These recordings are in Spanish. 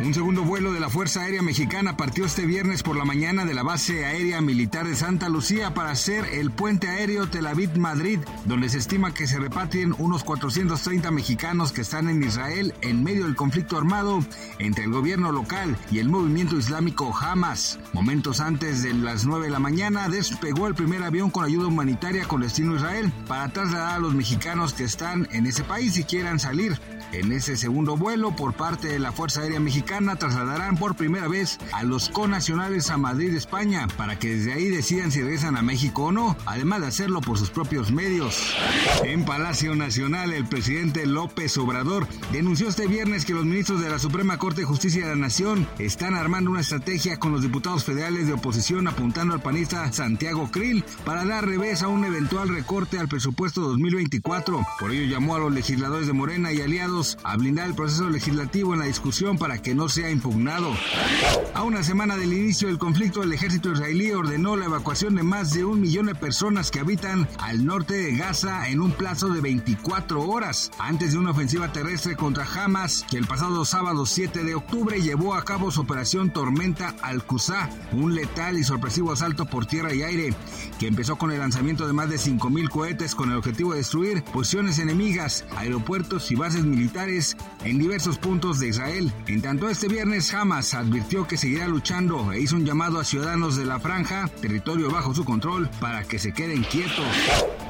Un segundo vuelo de la Fuerza Aérea Mexicana partió este viernes por la mañana de la base aérea militar de Santa Lucía para hacer el puente aéreo Tel Aviv-Madrid, donde se estima que se repatrien unos 430 mexicanos que están en Israel en medio del conflicto armado entre el gobierno local y el movimiento islámico Hamas. Momentos antes de las 9 de la mañana despegó el primer avión con ayuda humanitaria con destino a Israel para trasladar a los mexicanos que están en ese país y quieran salir. En ese segundo vuelo por parte de la Fuerza Aérea Mexicana trasladarán por primera vez a los conacionales a Madrid, España, para que desde ahí decidan si regresan a México o no, además de hacerlo por sus propios medios. En Palacio Nacional, el presidente López Obrador denunció este viernes que los ministros de la Suprema Corte de Justicia de la Nación están armando una estrategia con los diputados federales de oposición apuntando al panista Santiago Krill para dar revés a un eventual recorte al presupuesto 2024. Por ello llamó a los legisladores de Morena y aliados a blindar el proceso legislativo en la discusión para que no sea impugnado. A una semana del inicio del conflicto, el ejército israelí ordenó la evacuación de más de un millón de personas que habitan al norte de Gaza en un plazo de 24 horas, antes de una ofensiva terrestre contra Hamas que el pasado sábado 7 de octubre llevó a cabo su operación Tormenta Al-Qusá, un letal y sorpresivo asalto por tierra y aire, que empezó con el lanzamiento de más de 5.000 cohetes con el objetivo de destruir posiciones enemigas, aeropuertos y bases militares en diversos puntos de Israel. En tanto, este viernes Hamas advirtió que seguirá luchando e hizo un llamado a ciudadanos de la franja, territorio bajo su control, para que se queden quietos.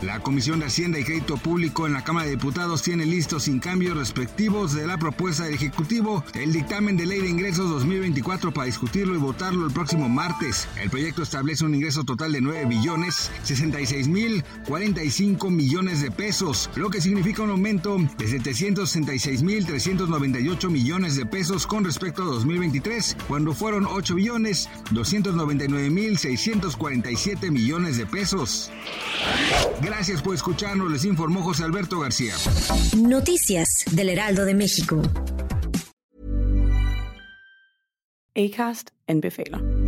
La Comisión de Hacienda y Crédito Público en la Cámara de Diputados tiene listos sin cambios respectivos de la propuesta del Ejecutivo el dictamen de Ley de Ingresos 2024 para discutirlo y votarlo el próximo martes. El proyecto establece un ingreso total de 9 billones 66 mil 45 millones de pesos, lo que significa un aumento de 760 6.398 millones de pesos con respecto a 2023, cuando fueron 8 billones 299.647 millones de pesos. Gracias por escucharnos, les informó José Alberto García. Noticias del Heraldo de México. Acast anbefaler.